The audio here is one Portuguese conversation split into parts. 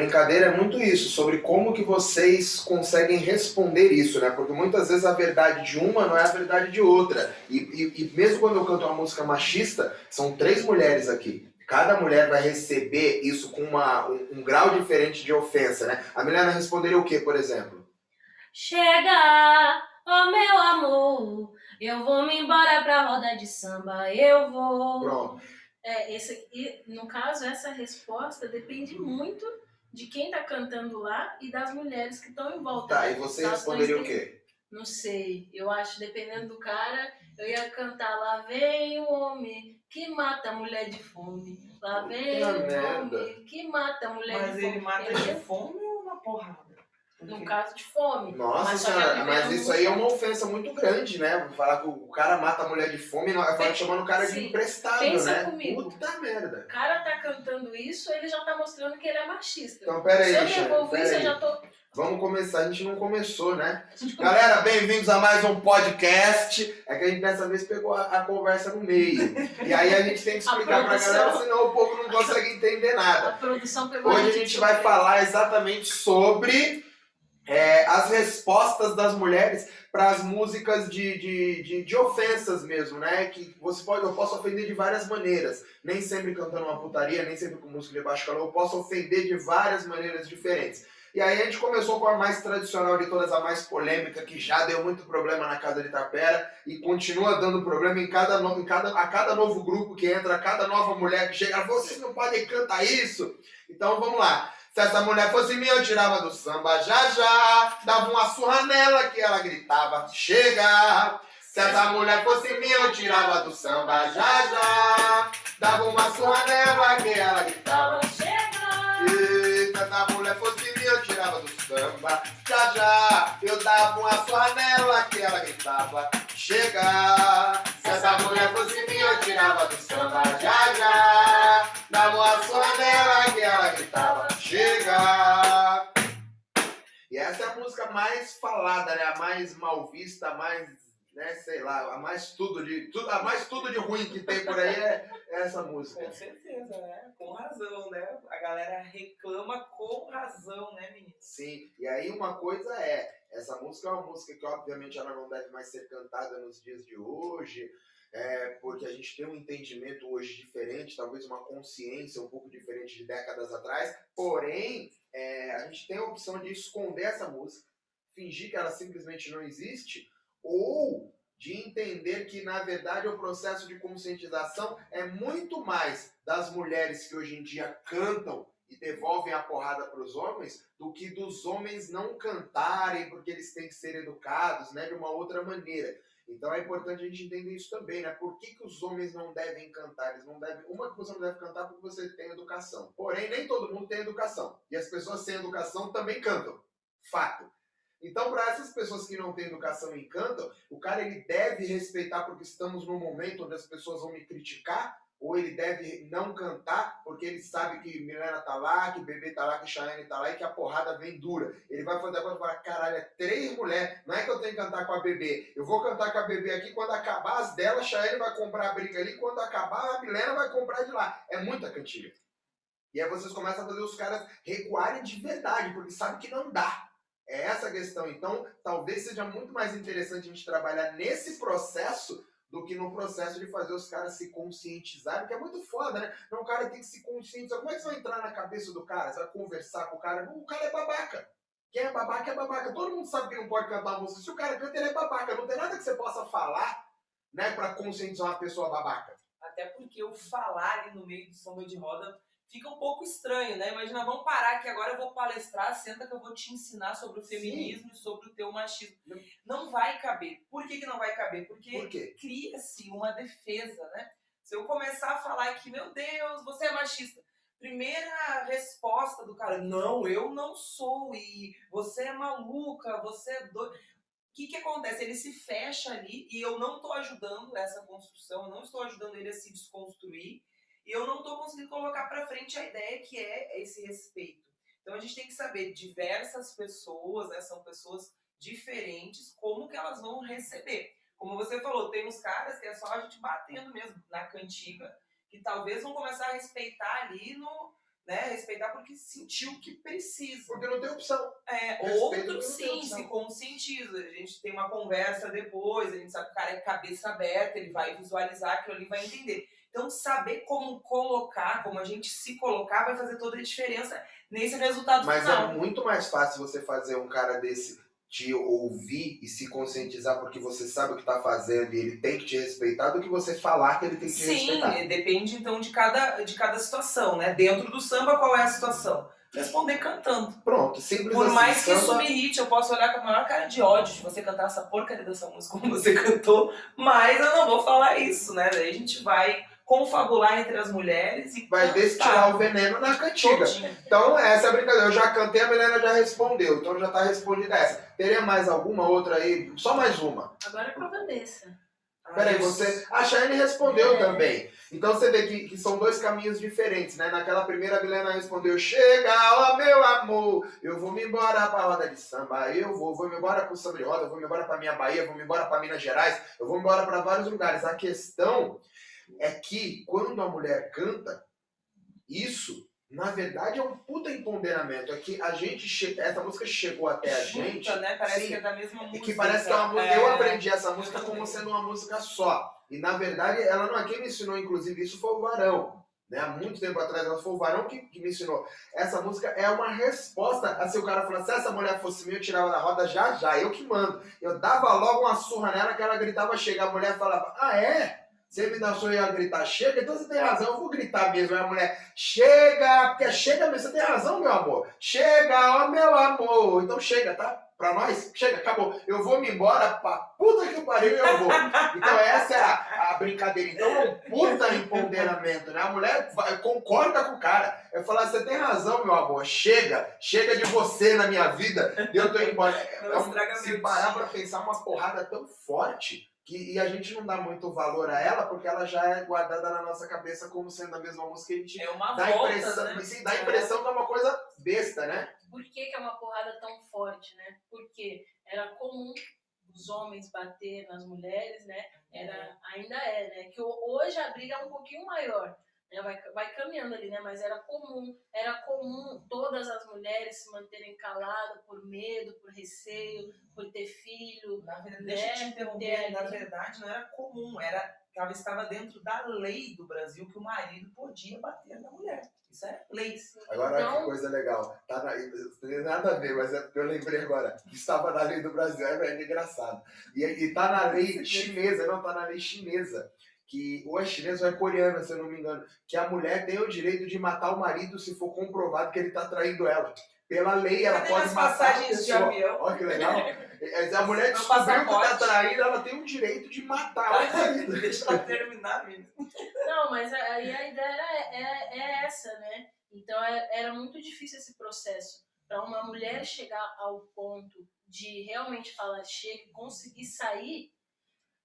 Brincadeira é muito isso, sobre como que vocês conseguem responder isso, né? Porque muitas vezes a verdade de uma não é a verdade de outra. E, e, e mesmo quando eu canto uma música machista, são três mulheres aqui. Cada mulher vai receber isso com uma, um, um grau diferente de ofensa, né? A Milena responderia o que, por exemplo? Chega, oh meu amor, eu vou me embora pra roda de samba, eu vou. Pronto. É, esse, no caso, essa resposta depende muito de quem tá cantando lá e das mulheres que estão em volta. Tá, né? e você responderia o quê? Não sei, eu acho, dependendo do cara, eu ia cantar Lá vem o homem que mata a mulher de fome. Lá vem o merda. homem que mata a mulher Mas de fome. ele mata de fome ou na porrada? No caso de fome. Nossa Mas a senhora, mas isso aí é uma ofensa muito grande, né? Falar que o cara mata a mulher de fome, falar chamando o cara de Sim. imprestável, Pensa né? comigo. Puta merda. O cara tá cantando isso, ele já tá mostrando que ele é machista. Então, pera aí, Se eu devolvo isso, eu aí. já tô. Vamos começar, a gente não começou, né? a gente Galera, bem-vindos a mais um podcast. É que a gente dessa vez pegou a, a conversa no meio. E aí a gente tem que explicar pra produção. galera, senão o povo não consegue entender nada. A produção pegou Hoje a de gente vai falar exatamente sobre é, as respostas das mulheres para as músicas de, de, de, de ofensas mesmo, né? Que você pode, eu posso ofender de várias maneiras. Nem sempre cantando uma putaria, nem sempre com música de baixo calor, eu posso ofender de várias maneiras diferentes. E aí a gente começou com a mais tradicional de todas, a mais polêmica, que já deu muito problema na casa de Tapera e continua dando problema em cada, em cada, a cada novo grupo que entra, a cada nova mulher que chega. Vocês não podem cantar isso! Então vamos lá. Se essa mulher fosse minha, eu tirava do samba já já. Dava uma surra nela que ela gritava, chega. Se essa mulher fosse minha, eu tirava do samba já já. Dava uma surra nela que ela gritava, Chega! e se essa mulher fosse minha, eu tirava do samba já já. Eu dava uma surra nela que ela gritava, chega. Se essa mulher fosse minha, eu tirava do samba já já. Dava uma surra nela que ela gritava, chega. E essa é a música mais falada, né? A mais mal vista, a mais, né, sei lá, a mais tudo de, tudo, a mais tudo de ruim que tem por aí é, é essa música. Com certeza, né? Com razão, né? A galera reclama com razão, né, menino? Sim, e aí uma coisa é, essa música é uma música que obviamente ela não deve mais ser cantada nos dias de hoje, é, porque a gente tem um entendimento hoje diferente, talvez uma consciência um pouco diferente de décadas atrás, porém, é, a gente tem a opção de esconder essa música, fingir que ela simplesmente não existe, ou de entender que, na verdade, o processo de conscientização é muito mais das mulheres que hoje em dia cantam e devolvem a porrada para os homens do que dos homens não cantarem porque eles têm que ser educados né, de uma outra maneira. Então é importante a gente entender isso também, né? Por que, que os homens não devem cantar? Eles não devem. Uma que você não deve cantar porque você tem educação. Porém, nem todo mundo tem educação. E as pessoas sem educação também cantam. Fato. Então, para essas pessoas que não têm educação e cantam, o cara ele deve respeitar porque estamos num momento onde as pessoas vão me criticar, ou ele deve não cantar porque ele sabe que Milena tá lá, que Bebê tá lá, que Cheyenne tá lá e que a porrada vem dura. Ele vai fazer agora falar, caralho, é três mulheres, não é que eu tenho que cantar com a Bebê. Eu vou cantar com a Bebê aqui, quando acabar as dela, Cheyenne vai comprar a briga ali, quando acabar a Milena vai comprar de lá. É muita cantiga. E aí vocês começam a fazer os caras recuarem de verdade, porque sabem que não dá. É essa a questão. Então, talvez seja muito mais interessante a gente trabalhar nesse processo do que no processo de fazer os caras se conscientizarem, que é muito foda, né? Não, o cara tem que se conscientizar. Como é que você vai entrar na cabeça do cara? Você vai conversar com o cara? O cara é babaca. Quem é babaca é babaca. Todo mundo sabe que não pode cantar música. Se o cara canta, ele é babaca. Não tem nada que você possa falar, né, pra conscientizar uma pessoa babaca. Até porque o falar ali no meio do samba de roda fica um pouco estranho, né? Imagina, vamos parar que agora eu vou palestrar, senta que eu vou te ensinar sobre o feminismo e sobre o teu machismo. Não vai caber. Por que, que não vai caber? Porque Por cria-se uma defesa, né? Se eu começar a falar que, meu Deus, você é machista. Primeira resposta do cara, não, eu não sou, e você é maluca, você é doido. O que, que acontece? Ele se fecha ali e eu não estou ajudando essa construção, eu não estou ajudando ele a se desconstruir e eu não estou conseguindo colocar para frente a ideia que é esse respeito. Então a gente tem que saber, diversas pessoas, né, são pessoas diferentes, como que elas vão receber. Como você falou, tem uns caras que é só a gente batendo mesmo na cantiga, que talvez vão começar a respeitar ali no, né? Respeitar porque sentiu que precisa. Porque não tem opção. É, outros sim se conscientizam. A gente tem uma conversa depois, a gente sabe que o cara é cabeça aberta, ele vai visualizar aquilo ali, vai entender. Então, saber como colocar, como a gente se colocar, vai fazer toda a diferença nesse resultado Mas final. é muito mais fácil você fazer um cara desse te ouvir e se conscientizar porque você sabe o que tá fazendo e ele tem que te respeitar do que você falar que ele tem que te Sim, respeitar. e depende então de cada, de cada situação, né? Dentro do samba, qual é a situação? Responder cantando. Pronto, simples Por assim. mais que isso Samba- me irrite, eu posso olhar com a maior cara de ódio de você cantar essa porcaria dessa música como você cantou, mas eu não vou falar isso, né? Daí a gente vai confabular entre as mulheres e vai destilar o veneno na cantiga. todinho. Então, essa é a brincadeira. Eu já cantei, a Milena já respondeu. Então já tá respondida essa. Teria mais alguma outra aí? Só mais uma. Agora é pra Vanessa. Peraí, você. A Shane respondeu É. também. Então você vê que, que são dois caminhos diferentes, né? Naquela primeira, a Milena respondeu: Chega, ó meu amor, eu vou me embora pra roda de samba. Eu vou, vou me embora pro samba de roda, eu vou me embora pra minha Bahia, eu vou me embora pra Minas Gerais, eu vou me embora pra vários lugares. A questão é que quando a mulher canta, isso. Na verdade é um puta empoderamento. É que a gente. che- Essa música chegou até a gente. Junta, né? Parece Sim. que é da mesma E música. que parece que é uma música. Eu É. aprendi essa música como sendo uma música só. E na verdade, ela não é quem me ensinou, inclusive, isso foi o Varão. Né? Há muito tempo atrás, ela foi o Varão que, que me ensinou. Essa música é uma resposta a se o cara falasse, se essa mulher fosse minha, eu tirava da roda já já, eu que mando. Eu dava logo uma surra nela que ela gritava, chega, a mulher falava, ah é? Você me dá surra e ia gritar, chega? Então você tem razão, eu vou gritar mesmo. Aí a mulher, chega, porque chega mesmo, você tem razão, meu amor. Chega, ó meu amor. Então chega, tá? Pra nós, chega, acabou. Eu vou me embora pra puta que pariu e eu vou. Então essa é a, a brincadeira. Então é um puta empoderamento, né? A mulher vai- concorda com o cara. Eu falo, você tem razão, meu amor. Chega, chega de você na minha vida. Eu tô indo embora. É Não um- estraga se parar pra pensar uma porrada tão forte que, e a gente não dá muito valor a ela porque ela já é guardada na nossa cabeça como sendo a mesma música e a gente É uma dá volta, impressão, né? sim, dá a impressão que é uma coisa besta, né? Por que, que é uma porrada tão forte, né? Porque era comum os homens bater nas mulheres, né? Era, ainda é, né? Que ho- hoje a briga é um pouquinho maior, né? Vai, vai caminhando ali, né? Mas era comum, era comum todas as mulheres se manterem caladas por medo, por receio, por ter filho. Na verdade, Né? deixa eu te interromper, Ter na verdade não era comum, era, ela estava dentro da lei do Brasil que o marido podia bater na mulher. Isso é lei. Agora olha que Então, coisa legal. Tá na, não tem nada a ver, mas é porque eu lembrei agora. Estava na lei do Brasil, é, é engraçado. E, e tá na lei chinesa, não, tá na lei chinesa. Que ou é chinesa ou é coreana, se eu não me engano. Que a mulher tem o direito de matar o marido se for comprovado que ele tá traindo ela. Pela lei, ela Cadê pode as matar a pessoa. avião? Olha que legal. É, A mulher descobriu que tá passaporte. traindo, ela tem o direito de matar o marido. Deixa ela terminar, menina. Não, mas aí a ideia era, é, é essa, né? Então é- era muito difícil esse processo. Para uma mulher chegar ao ponto de realmente falar chega e conseguir sair,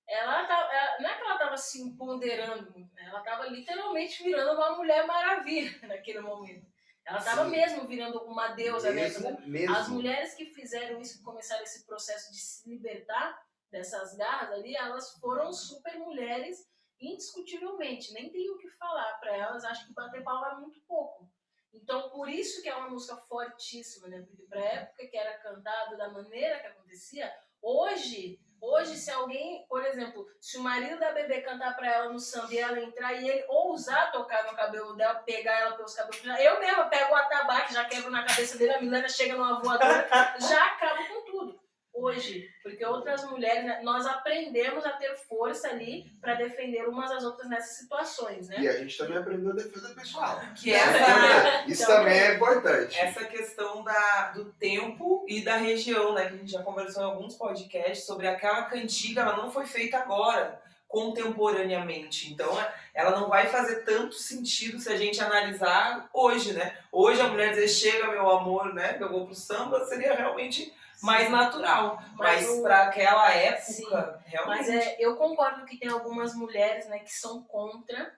ela, tá, ela- não é que ela estava se empoderando, né? ela estava literalmente virando uma mulher maravilha naquele momento. Ela estava mesmo virando uma deusa, né? Mesmo, mesmo. As mulheres que fizeram isso, que começaram esse processo de se libertar dessas garras ali, elas foram super mulheres, indiscutivelmente. Nem tem o que falar para elas, acho que bater palma é muito pouco. Então, por isso que é uma música fortíssima, né? Porque pra época que era cantado, da maneira que acontecia, hoje, hoje se alguém, por exemplo, se o marido da bebê cantar pra ela no samba e ela entrar e ele ousar tocar no cabelo dela, pegar ela pelos cabelos, eu mesma pego o atabaque, já quebro na cabeça dele, a Milena chega numa voadora, já acabo com tudo. Hoje, porque outras mulheres, né, nós aprendemos a ter força ali pra defender umas às outras nessas situações, né? E a gente também aprendeu a defesa pessoal. Que Isso é essa, importante. Isso Então, também é importante. essa questão da, do tempo e da região, né? Que a gente já conversou em alguns podcasts sobre aquela cantiga, ela não foi feita agora, contemporaneamente. Então, ela não vai fazer tanto sentido se a gente analisar hoje, né? Hoje a mulher dizer chega meu amor, né? Que eu vou pro samba, seria realmente mais natural. Mas, Mas para aquela época, Sim. realmente. Mas é, eu concordo que tem algumas mulheres, né, que são contra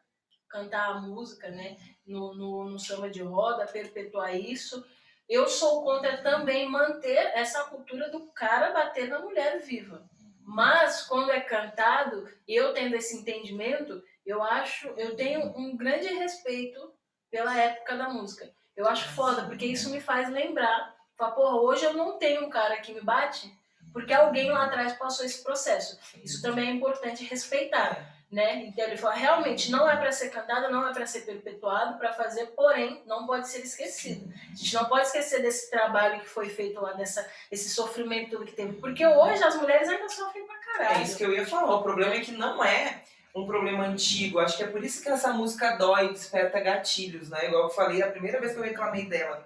cantar a música, né, no, no, no samba de roda, perpetuar isso. Eu sou contra também manter essa cultura do cara bater na mulher viva. Mas quando é cantado, eu tendo esse entendimento, eu acho, eu tenho um grande respeito pela época da música. Eu acho foda, porque isso me faz lembrar. Fala, porra, hoje eu não tenho um cara que me bate, porque alguém lá atrás passou esse processo. Isso também é importante respeitar né? Então ele fala, realmente não é para ser cantado, não é para ser perpetuado, para fazer, porém não pode ser esquecido. A gente não pode esquecer desse trabalho que foi feito lá, dessa, esse sofrimento que teve, porque hoje as mulheres ainda sofrem pra caralho. É isso que eu ia falar. O problema é que não é um problema antigo. Acho que é por isso que essa música dói, desperta gatilhos, né? Igual eu falei, a primeira vez que eu reclamei dela.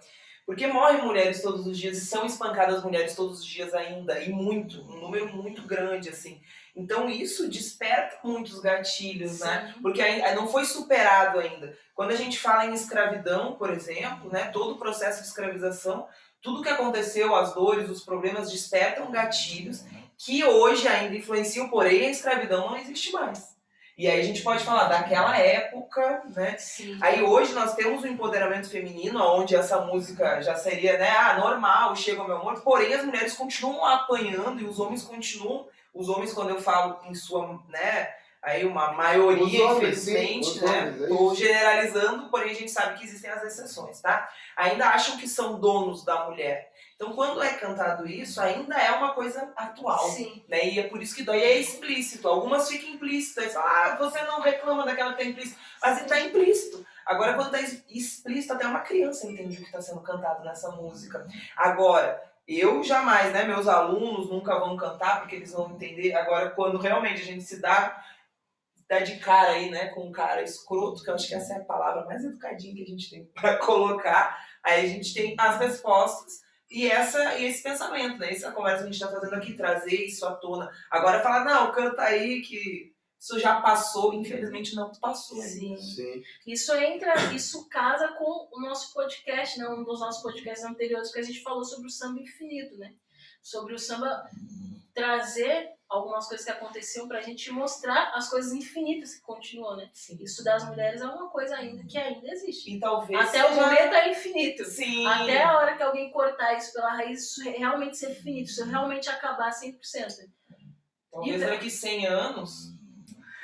Porque morrem mulheres todos os dias e são espancadas mulheres todos os dias ainda, e muito, um número muito grande, assim. Então isso desperta muitos gatilhos, né? Porque aí não foi superado ainda. Quando a gente fala em escravidão, por exemplo, né, todo o processo de escravização, tudo que aconteceu, as dores, os problemas despertam gatilhos que hoje ainda influenciam, porém a escravidão não existe mais. E aí a gente pode falar daquela época, né? Sim. Aí hoje nós temos o empoderamento feminino, onde essa música já seria, né, ah, normal, chega o meu amor, porém as mulheres continuam apanhando e os homens continuam os homens, quando eu falo em sua, né, aí uma maioria, homens, infelizmente, sim, né, estou é generalizando, porém a gente sabe que existem as exceções, tá? Ainda acham que são donos da mulher. Então, quando é cantado isso, ainda é uma coisa atual. Sim. Né? E é por isso que dói é explícito. Algumas ficam implícitas. Ah, você não reclama daquela que tá implícito. Mas está implícito. Agora, quando está explícito, até uma criança entende o que está sendo cantado nessa música. Agora, eu jamais, né? Meus alunos nunca vão cantar porque eles vão entender. Agora, quando realmente a gente se dá, dá de cara aí, né, com um cara escroto, que eu acho que essa é a palavra mais educadinha que a gente tem para colocar, aí a gente tem as respostas e essa e esse pensamento, né? Essa conversa que a gente está fazendo aqui, trazer isso à tona. Agora falar, não, canta aí que isso já passou, infelizmente não passou. Sim. Sim. Isso entra, isso casa com o nosso podcast, né? um dos nossos podcasts anteriores que a gente falou sobre o samba infinito, né? Sobre o samba trazer algumas coisas que aconteciam pra gente mostrar as coisas infinitas que continuam, né? Sim. Isso das mulheres é uma coisa ainda que ainda existe. E talvez Até o seja- momento é infinito. Sim. Até a hora que alguém cortar isso pela raiz, isso realmente ser finito, isso realmente acabar 100%. Talvez Então- daqui 100 anos,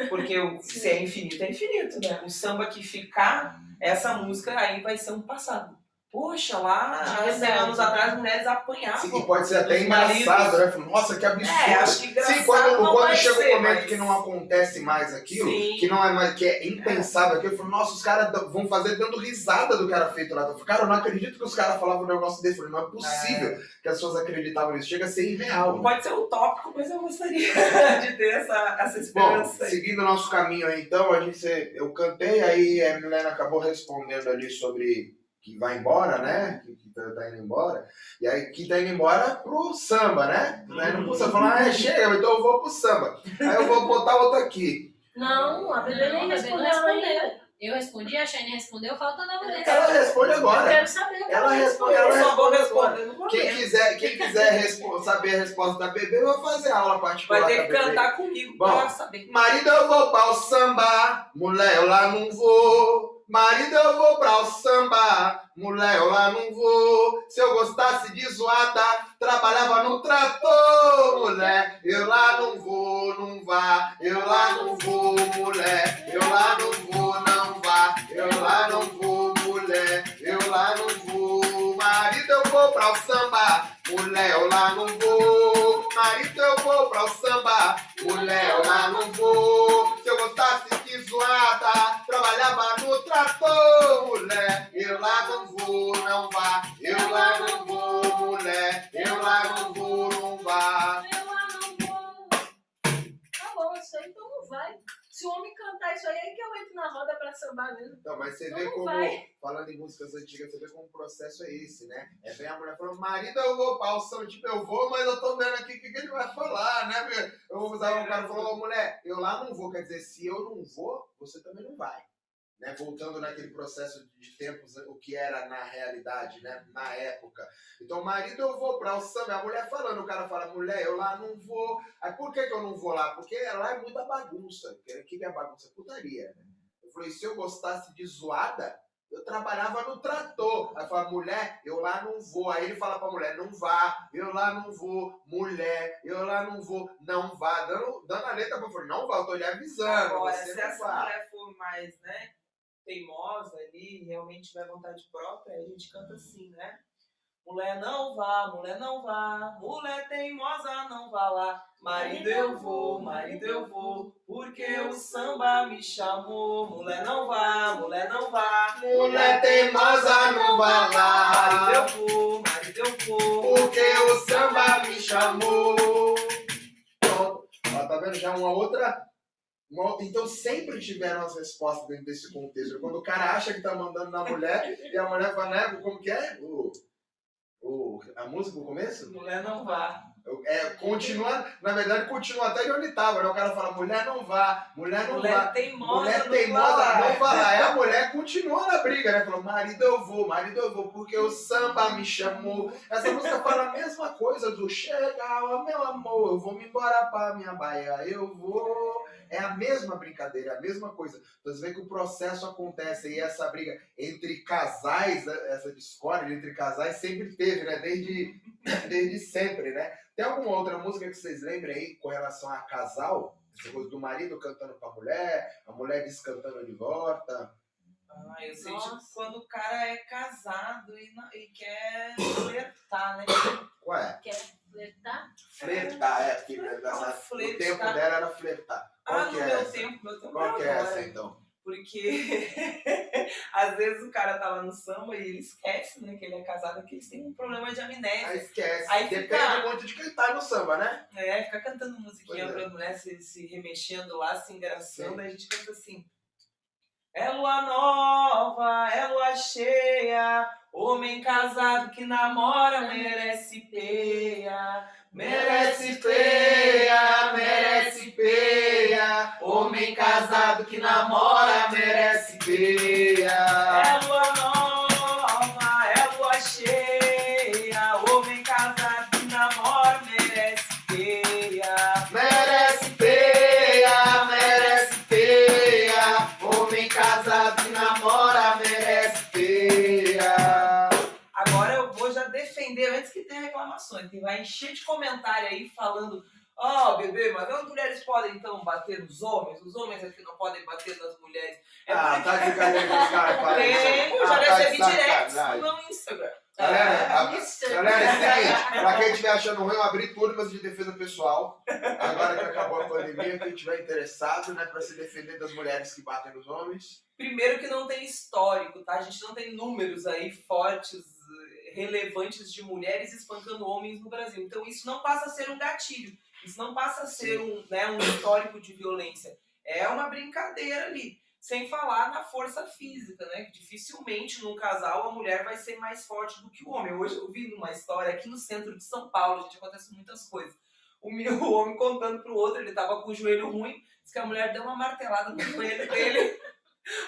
porque o, se é infinito, é infinito, né? O samba que ficar, essa música aí vai ser um passado. Poxa, lá há 100 verdade. anos atrás, mulheres apanhavam. Sim, pode ser até engraçado, maridos. né? Nossa, que absurdo. É, acho que engraçado Sim, quando, não quando vai chega um momento mas- que não acontece mais aquilo, Sim. que não é mais, que é impensável aquilo, eu falo, nossa, os caras vão fazer dando risada do cara feito lá. Eu falo, Cara, eu não acredito que os caras falavam um negócio desse. Eu falei, não é possível que as pessoas acreditavam nisso. Chega a ser irreal. Pode ser utópico, mas eu gostaria de ter essa, essa Bom, esperança aí. seguindo o nosso caminho aí, então, a gente, eu cantei, aí a Milena acabou respondendo ali sobre que vai embora, né? Que, que tá, tá indo embora. E aí que tá indo embora pro samba, né? Tá indo pro samba. Falando, ah, chega, então eu vou pro samba. Aí eu vou botar outro aqui. Não, a Bebê Não, respondeu respondeu. Eu respondi, a Shane respondeu, falta da mulher. Ela responde Eu agora. quero saber. Ela responde, ela Eu só vou responde responder no Quem quiser, quem quiser respo- saber a resposta da bebê, vai fazer aula particular. Vai ter da que Bebê. cantar comigo Bom. pra saber. Marido, eu vou para o samba, mulher, eu lá não vou. Marido, eu vou para o samba, mulher, eu lá não vou. Se eu gostasse de zoada, trabalhava no trator, mulher. Eu lá não vou, não vá. Eu lá não vou, mulher. Eu lá não vou, não vá. Eu lá não vou, mulher. Eu lá não vou. Marido, eu vou para o samba, mulher, eu lá não vou. Marido, eu vou para o samba, mulher, eu lá não vou. Se eu gostasse de zoada, trabalhava no trator, mulher. Eu lá não vou, não vá. Eu lá não vou, mulher. Eu lá não vou, não vá. Eu lá não vou. Tá bom, isso aí então não vai. Se o homem cantar isso aí, é que eu entro na roda pra sambar mesmo. Então, mas você Não vê como, vai. falando em músicas antigas, você vê como o processo é esse, né? É bem a mulher falando, marido, eu vou pra o som, tipo, eu vou, mas eu tô vendo aqui o que, que ele vai falar, né? Eu vou usar, o cara falou, ô mulher, eu lá não vou, quer dizer, se eu não vou, você também não vai. Né? Voltando naquele processo de tempos, o que era na realidade, né? Na época. Então, marido, eu vou pra o samba, a mulher falando, o cara fala, mulher, eu lá não vou. Aí por que, que eu não vou lá? Porque lá é muita bagunça. O que que é bagunça? Putaria, né? Eu falei, se eu gostasse de zoada, eu trabalhava no trator. Aí fala, mulher, eu lá não vou. Aí ele fala pra mulher, não vá, eu lá não vou, mulher, eu lá não vou, não vá. Dando, dando a letra pra eu não vá, eu tô lhe avisando. Agora, se essa mulher for mais, né, teimosa ali, realmente tiver vontade própria, a gente canta assim, né? Mulher não vá, mulher não vá, mulher teimosa não vá lá. Marido eu vou, marido eu vou, porque o samba me chamou. Mulher não vá, mulher não vá, Mulher teimosa não vai marido lá, eu vou, marido eu vou. porque o samba me chamou. Pronto. Ó, tá vendo? Já uma outra. Então sempre tiveram as respostas dentro desse contexto. Quando o cara acha que tá mandando na mulher e a mulher fala, né? Como que é? O, o, a música no começo? Mulher não vá. É, continua, na verdade, continua até de onde tava, né? O cara fala, mulher não vá, mulher não vá. Mulher teimosa Mulher não teimosa vá lá. não falar. Aí a mulher continua na briga, né? Falou, marido eu vou, marido eu vou, porque o samba me chamou. Essa música fala a mesma coisa do chega, meu amor, eu vou me embora pra minha baia, eu vou. É a mesma brincadeira, é a mesma coisa. Então você vê que o processo acontece e essa briga entre casais, né, essa discórdia entre casais sempre teve, né? Desde, desde sempre, né? Tem alguma outra música que vocês lembrem aí com relação a casal? Essa coisa do marido cantando pra mulher, a mulher descantando de volta. Ah, eu sei Nossa. tipo, quando o cara é casado e, não- e quer flertar, né? Qual é? Quer flertar? Flertar, é, porque Flertar, o flertar. tempo dela era flertar. Qual Ah, que no é meu essa? tempo, meu tempo Qual é que é agora. essa então? Porque às vezes o cara tá lá no samba e ele esquece, né, que ele é casado, que eles têm um problema de amnésia. Aí esquece. Aí Depende fica- muito de quem tá no samba, né? É, fica cantando musiquinha Pois é. pra mulher se, se remexendo lá, se engraçando, aí a gente canta assim. É lua nova, é lua cheia, homem casado que namora merece peia. Merece peia, que namora merece peia. É lua nova, é lua cheia, homem casado que namora merece peia. Merece peia, merece peia. Homem casado que namora merece peia. Agora eu vou já defender antes que tenha reclamações, que vai encher de comentário aí falando. Ó, bebê, mas as mulheres podem então bater nos homens? Os homens aqui não podem bater nas mulheres. É Ah, tá de que os caras isso. tem, eu Ah, já tá recebi directs sacanagem. no Instagram. Galera, É, a- isso. galera, é o seguinte, pra quem estiver achando ruim, eu abri turmas de defesa pessoal. Agora que acabou a pandemia, quem estiver interessado, né, pra se defender das mulheres que batem nos homens. Primeiro que não tem histórico, tá? A gente não tem números aí fortes, relevantes de mulheres espancando homens no Brasil. Então isso não passa a ser um gatilho. Isso não passa a ser um, né, um histórico de violência. É uma brincadeira ali. Sem falar na força física, né? Que dificilmente num casal a mulher vai ser mais forte do que o homem. Hoje eu vi numa história aqui no centro de São Paulo, gente, acontece muitas coisas. O, meu, o homem contando pro outro, ele tava com o joelho ruim, disse que a mulher deu uma martelada no joelho dele.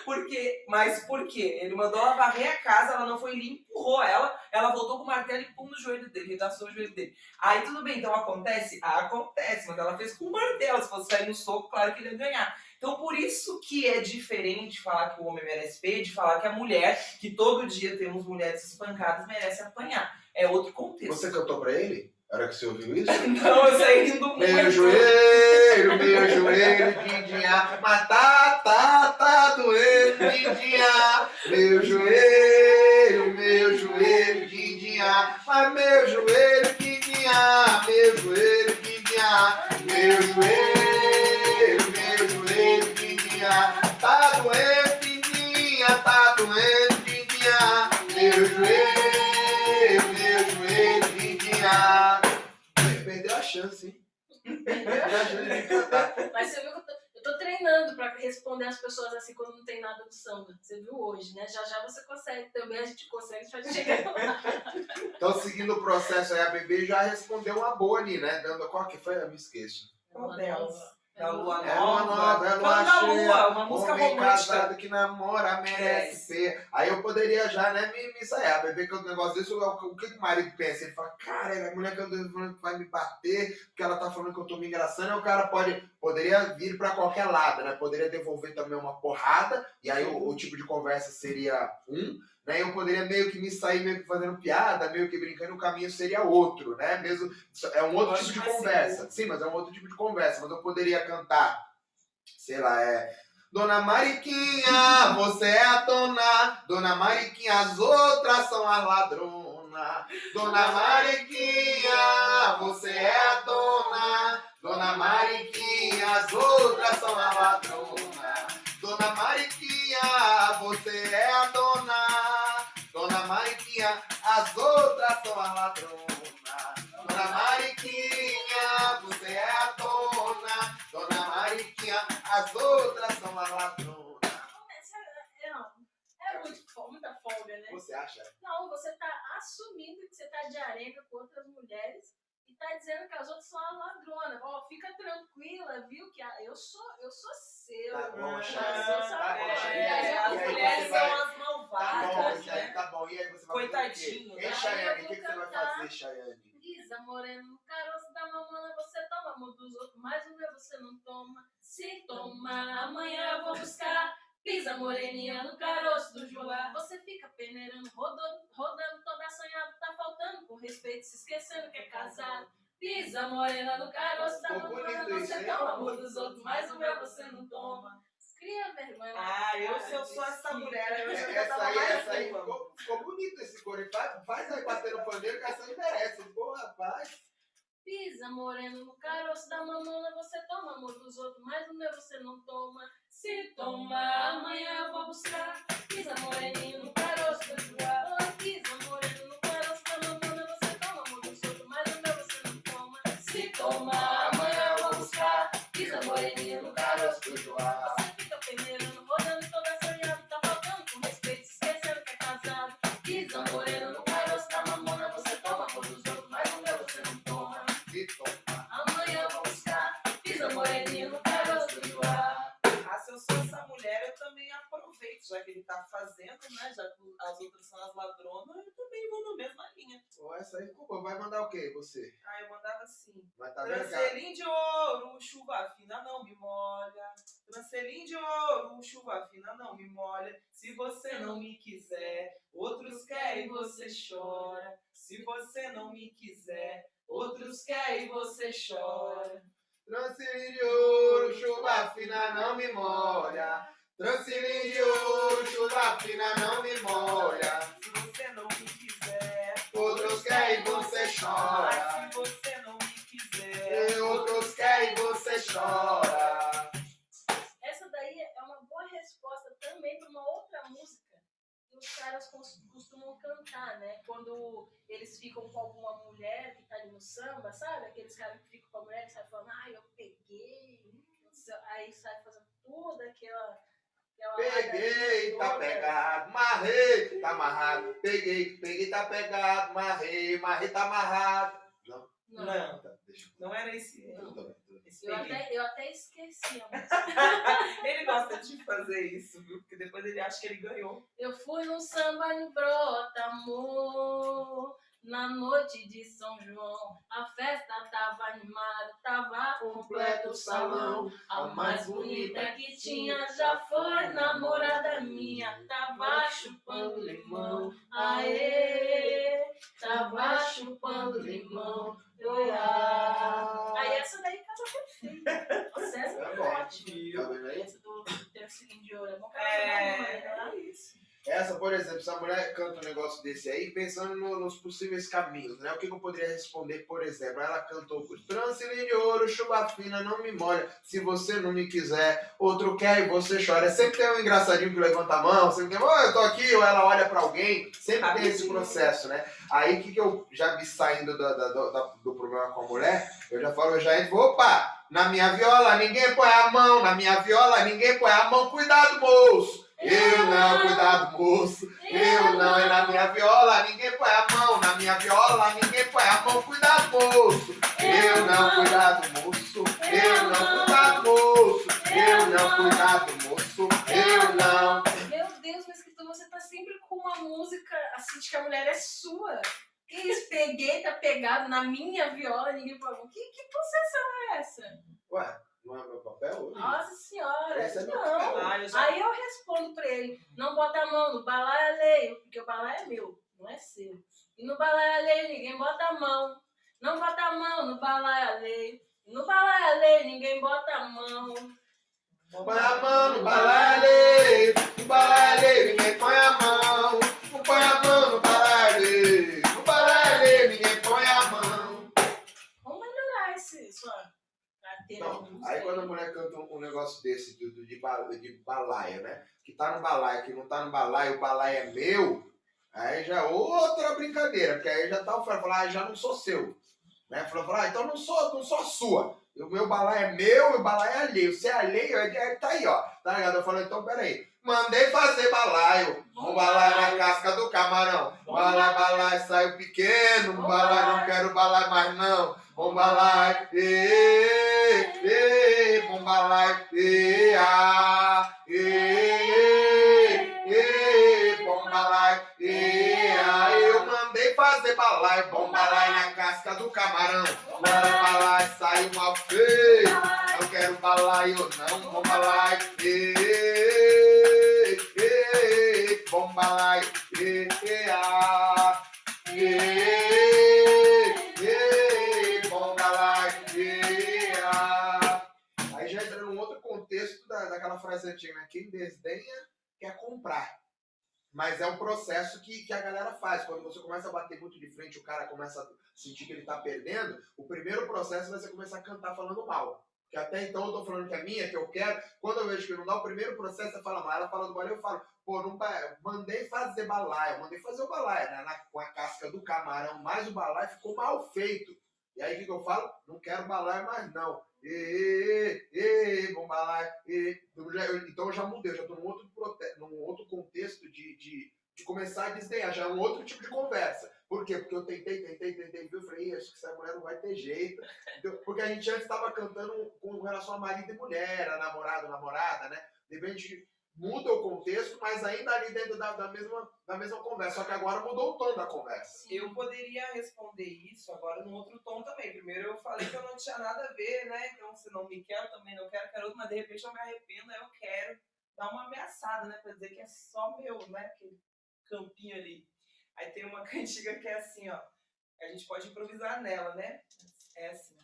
Porque, mas por quê? Ele mandou ela varrer a casa, ela não foi ali, empurrou ela, ela voltou com o martelo e pum no joelho dele, redaçou o joelho dele. Aí tudo bem, então acontece? Acontece, mas ela fez com o martelo, se fosse sair no soco, claro que ele ia ganhar. Então por isso que é diferente falar que o homem merece peito, de falar que a mulher, que todo dia temos mulheres espancadas, merece apanhar. É outro contexto. Você cantou pra ele? Era que você ouviu isso? Não, eu saí rindo muito. Meu joelho, meu joelho, Didinha, mas tá, tá, tá doendo, Didinha. Meu joelho, meu joelho, Didinha, mas meu joelho, Didinha, meu joelho, Didinha, meu joelho, Mas você viu que eu tô, eu tô treinando pra responder as pessoas assim quando não tem nada do samba. Você viu hoje, né? Já já você consegue também, a gente consegue, a gente chegar lá. Então, seguindo o processo aí, a bebê já respondeu uma boa ali, né? Dando qual que foi? Eu me esqueço. Qual delas? Da lua É lua nova, é lua cheia. lua, uma música Homem romântica. casado que namora merece ser. Aí eu poderia já, né, me, me. A bebê canta um negócio desse, o, o que que o marido pensa? Ele fala, cara, a mulher cantando falando que vai me bater, porque ela tá falando que eu tô me engraçando. Aí o cara pode, poderia vir pra qualquer lado, né? Poderia devolver também uma porrada, e aí o, o tipo de conversa seria um, né? Eu poderia meio que me sair meio que fazendo piada, meio que brincando, o caminho seria outro, né? Mesmo, é um outro tipo de conversa. Sim, mas é um outro tipo de conversa. Mas eu poderia cantar sei lá, é. Dona Mariquinha, você é a dona. Dona Mariquinha, as outras são as ladronas. Dona Mariquinha, você é a dona. Dona Mariquinha, as outras são as ladronas. Dona Mariquinha, você é a dona. Dona Mariquinha, as outras são as ladronas. Dona Mariquinha, você é a dona. Dona Mariquinha, as outras são as ladronas. É, é muito, muita folga, né? Você acha? Não, você tá assumindo que você tá de arenga com outras mulheres tá dizendo que as outras são as ladronas. Ó, fica tranquila, viu? Que a- eu sou, eu sou seu. Tá bom, sou tá bom, as mulheres vai- são as Tá bom, malvadas, né? tá bom. E aí você vai Coitadinho, né? Hein, Chayane? O que, que você vai fazer, Chayane? Brisa moreno no caroço da mamona, você toma amor dos outros, mas o meu você não toma. Se tomar, amanhã eu vou buscar. Pisa moreninha no caroço do Joá. Você fica peneirando, rodando, rodando toda assanhada, tá faltando com respeito, se esquecendo que é casado. Pisa morena no caroço da Ficou mamona, bonito isso, você toma amor dos outros, mas o meu você não toma. Cria vergonha. Ah, eu cara se eu sou desse essa mulher, eu já Essa aí, essa aí ficou, ficou bonito esse coro. aí. Faz, faz aí bater no pandeiro que essa aí merece. Pô, rapaz. Pisa moreno no caroço da mamona, você toma amor dos outros, mas o meu você não toma. Se tomar, amanhã eu vou buscar. Pisa moreninho no caroço do Joá. Moreninho. Ah, se eu sou essa mulher, eu também aproveito, já que ele tá fazendo, né? Já que as outras são as ladronas, eu também vou na mesma linha. Pô, essa aí ficou boa. Vai mandar o quê, você? Ah, eu mandava assim. Vai tá? Trancelim de ouro, chuva fina não me molha. Trancelim de ouro, chuva fina não me molha. Se você não me quiser, outros querem e você chora. Se você não me quiser, outros querem e você chora. Transilim de ouro, chuva fina não me molha. Transilim de ouro, chuva fina não me molha. Se você não me quiser, Outros querem e você chora. Mas se você não me quiser, E outros querem e você chora. Essa daí é uma boa resposta também para uma outra música que os caras cos- costumam cantar, né? Quando eles ficam com alguma mulher que tá ali no samba, sabe? Aqueles caras que ficam com a mulher e saem falando, ai, eu peguei. não sei- Aí sai fazendo toda aquela. aquela Peguei, tá toda. pegado, marrei, tá amarrado. Peguei, peguei, tá pegado, marrei, marrei, tá amarrado. Não, Não. Não. tá, não era esse. Tudo tudo bem. esse Eu até, eu até esqueci. Ele gosta de fazer isso, viu? Porque depois ele acha que ele ganhou. Eu fui num samba em brota, amor. Na noite de São João, a festa tava animada, tava completo o salão. A mais bonita que tinha já foi namorada minha. Tava chupando limão, aê, tava chupando limão. Oiá. Aí essa daí casa perfeita. Tá é. Tá aí? Essa do terceiro de ouro. É bom que ela mãe, né? É, isso. Essa, por exemplo, se a mulher canta um negócio desse aí, pensando no- nos possíveis caminhos, né? O que, que eu poderia responder, por exemplo? Ela cantou Transilim de ouro, chuva fina, não me molha. Se você não me quiser, outro quer e você chora. Sempre tem um engraçadinho que levanta a mão, sempre tem, oh, eu tô aqui, ou ela olha pra alguém. Sempre tem esse processo, né? Aí, o que, que eu já vi saindo da- do, da- do problema com a mulher? Eu já falo, eu já entro, opa, na minha viola ninguém põe a mão, na minha viola ninguém põe a mão, cuidado, moço. Eu não, cuidado, moço. Eu não, é na minha viola, ninguém põe a mão. Na minha viola, ninguém põe a mão. Cuidado, moço. Eu não, cuidado, moço. Eu não, cuidado, moço. Eu não, cuidado, moço. Eu não. Meu Deus, mas que você tá sempre com uma música assim de que a mulher é sua. Que isso? Peguei, tá pegado na minha viola, ninguém falou. Que, que possessão é essa? Ué, não é meu papel hoje? Nossa senhora. Esse é não. papel. Ah, eu já Aí eu respondo pra ele: não bota a mão no balaio alheio, porque o balaio é meu, não é seu. E no balaio alheio ninguém bota a mão. Não bota a mão no balaio alheio. No balaio alheio ninguém bota a mão. Põe a mão no balaio, no quando a mulher canta um, negócio desse, de, de, de ba- de balaio, né? Que tá no balaio, que não tá no balaio, o balaio é meu, aí já é outra brincadeira, porque aí já tá o falar, ah, já não sou seu. Né? Falou, ah, então não sou, não sou sua. O meu balaio é meu e o balaio é alheio. Se é alheio, é, é- tá aí, ó. Tá ligado? Eu falei, então peraí. Mandei fazer balaio. Um balaio na casca do camarão. Balaio, balaio, saiu pequeno. Um balaio, não quero balaio mais não. Um balaio, ê, ê, bom balaio, ê, ah, ê, ê, bom balaio, ê, ah. Eu mandei fazer balaio, bom balaio na casca do camarão. Balaio, balaio, saiu mal feio. Eu quero balaio, não, bom balaio, ê, ê, bom balaio, ê, ê, ah, ê, né? Quem desdenha quer comprar. Mas é um processo que, que a galera faz. Quando você começa a bater muito de frente, o cara começa a sentir que ele tá perdendo, o primeiro processo vai ser começar a cantar falando mal. Que até então eu tô falando que é minha, que eu quero. Quando eu vejo que não dá o primeiro processo, você fala mal. Ela fala do balaio, eu falo, pô, não, mandei fazer balaio, mandei fazer o balaio, né? Na, com a casca do camarão, mais o balaio ficou mal feito. E aí o que, que eu falo? Não quero balaio mais não. Ê, ê, ê, bom balaio. ê. Eu já- eu- então eu já mudei, eu já tô num outro, num outro contexto de, de, de começar a desdenhar, já é um outro tipo de conversa. Por quê? Porque eu tentei, tentei, tentei, viu? Eu falei, "Ih, acho que essa mulher não vai ter jeito. Então, Porque a gente antes estava cantando com relação a marido e mulher, a namorado, namorada, né? De repente muda o contexto, mas ainda ali dentro da, da, mesma, da mesma conversa. Só que agora mudou o tom da conversa. Eu poderia responder isso agora num outro tom também. Primeiro eu falei que eu não tinha nada a ver, né? Então se não me quer, eu também não quero, quero outro, mas de repente eu me arrependo, aí eu quero dar uma ameaçada, né? Pra dizer que é só meu, né? Aquele campinho ali. Aí tem uma cantiga que é assim, ó. A gente pode improvisar nela, né? É assim.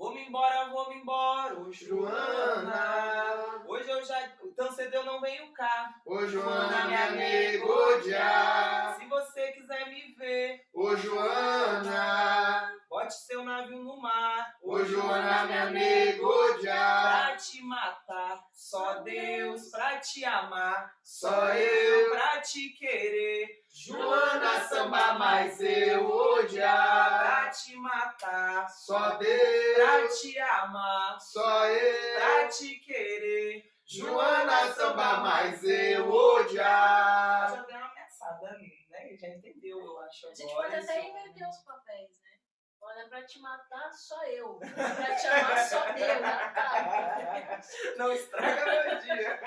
Vou-me embora, vou-me embora, ô Joana. Hoje eu já. Tão cedo eu não venho cá. ô Joana, minha amigo já. Se você quiser me ver, Ô Joana, bote seu navio no mar. ô Joana, minha amigo já. Pra te matar, só Deus pra te amar, Só eu, pra te querer. Joana, samba, mas eu odiar. Pra te matar, Só pra Deus, te amar, só eu. pra te querer. Joana, samba, mas eu Eu odiar. já dei uma ameaçada ali, né? Já entendeu, eu acho. A gente pode até inverter os papéis, né? Olha, pra te matar, só eu. Pra te amar, só Deus. Tá. Não estraga meu dia.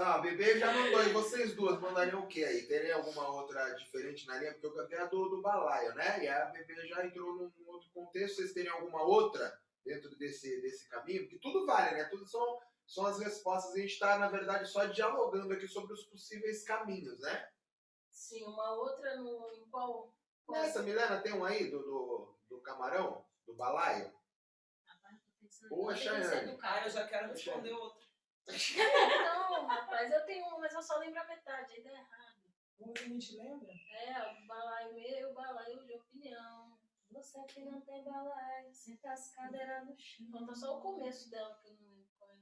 Tá, a bebê já mandou. E vocês duas mandariam o que aí? Terem alguma outra diferente na linha? Porque eu cantei a do, do balaio, né? E a bebê já entrou num outro contexto. Vocês terem alguma outra dentro desse, desse caminho? Porque tudo vale, né? Tudo são, são as respostas. A gente está, na verdade, só dialogando aqui sobre os possíveis caminhos, né? Sim, uma outra no, em qual. qual- Nessa, Milena, tem um aí do, do, do camarão? Do balaio? Rapaz, tô pensando. Boa, Tem que ser Chayane. educado. Ah, eu já quero responder outra. Não, rapaz, eu tenho uma, mas eu só lembro a metade, aí dá errado. Como que a gente lembra? É, o balaio meu, o balaio de opinião. Você que não tem balaio, senta as cadeiras no chão. Conta só o começo dela, que eu não lembro qual é.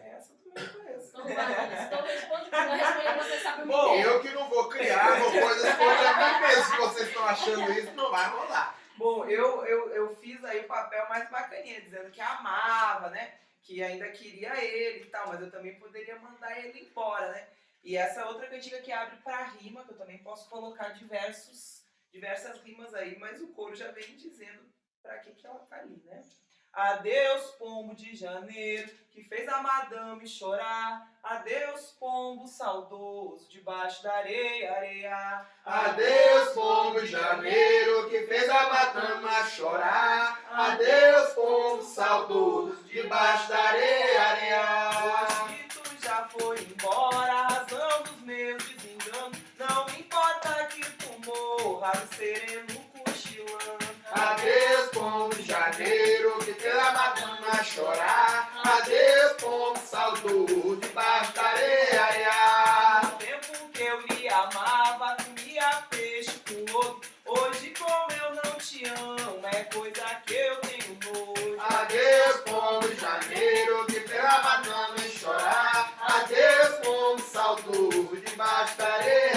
É, Essa eu também não conheço. Então vai, então responde, porque eu respondo, você sabe me Bom, ter. Eu que não vou criar, vou coisas contra mim mesmo. Se vocês estão achando isso, não vai rolar. Bom, eu, eu, eu fiz aí o papel mais bacaninha, dizendo que amava, né? Que ainda queria ele e tal, mas eu também poderia mandar ele embora, né? E essa outra cantiga que abre pra rima, que eu também posso colocar diversos, diversas rimas aí, mas o coro já vem dizendo pra que, que ela tá ali, né? Adeus, pombo de janeiro, que fez a madame chorar. Adeus, pombo saudoso, debaixo da areia, areia. Adeus, pombo de janeiro, que fez a madama chorar. Adeus, pombo saudoso, debaixo da areia, areia. Hoje tu já foi embora, a razão dos meus desenganos. Não importa que tu morra no sereno cochilando. Adeus, pombo de janeiro, fez a madama chorar. Adeus, salto debaixo da areia. No tempo que eu lhe amava, comia peixe com outro. Hoje, como eu não te amo, é coisa que eu tenho nojo. Adeus, povo janeiro, que pela em chorar. Adeus, povo, salto debaixo da areia.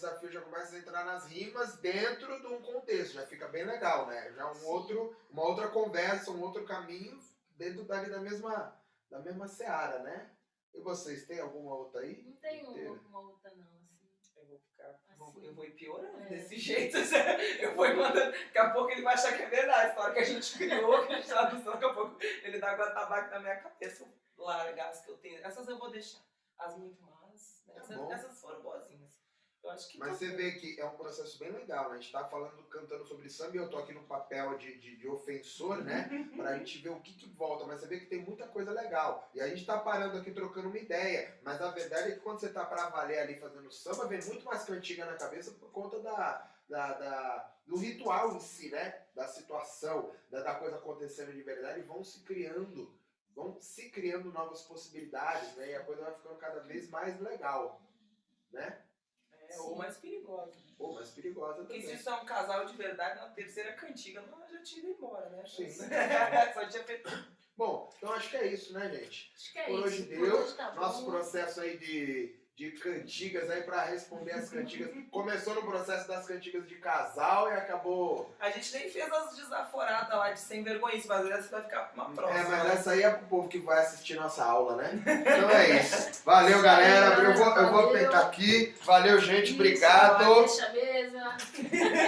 Desafio já começa a entrar nas rimas dentro de um contexto, já fica bem legal, né? Já um Sim. outro, uma outra conversa, um outro caminho dentro dali da mesma, da mesma seara, né? E vocês, tem alguma outra aí? Não tem uma, uma outra não, assim. Eu vou ficar. Assim. Eu vou ir piorando É. desse jeito. Eu vou ir mandando. Daqui a pouco ele vai achar que é verdade. A história que a gente criou, que a gente tá anunciando, daqui a pouco ele dá água tabaco na minha cabeça. Largar as que eu tenho. Essas eu vou deixar. As muito más. né? Tá Essas, bom. essas foram boazinhas. Eu acho que. Mas tá você vê que é um processo bem legal, né? A gente tá falando, cantando sobre samba e eu tô aqui no papel de, de, de ofensor, né? Pra gente ver o que que volta. Mas você vê que tem muita coisa legal. E a gente tá parando aqui trocando uma ideia. Mas a verdade é que quando você tá pra valer ali fazendo samba, vem muito mais cantiga na cabeça por conta da, da, da- do ritual em si, né? Da situação, da, da coisa acontecendo de verdade. E vão se criando, vão se criando novas possibilidades, né? E a coisa vai ficando cada vez mais legal, né? É, ou mais perigosa. Ou mais perigosa Porque também. se isso é um casal de verdade, na terceira cantiga, nós já tinha ido embora, né? Sim. Só tinha feito. Bom, então acho que é isso, né, gente? Acho que é Por isso. hoje Por deu. tá Nosso bom. processo aí de, de cantigas aí pra responder as cantigas. Começou no processo das cantigas de casal e acabou. A gente nem fez as desaforadas lá de sem vergonhice, mas essa vai ficar pra uma próxima. É, mas essa aí é pro povo que vai assistir nossa aula, né? Então é isso. Valeu, galera. Eu vou, eu vou apertar aqui. Valeu, gente. Isso, Obrigado. Deixa a mesa.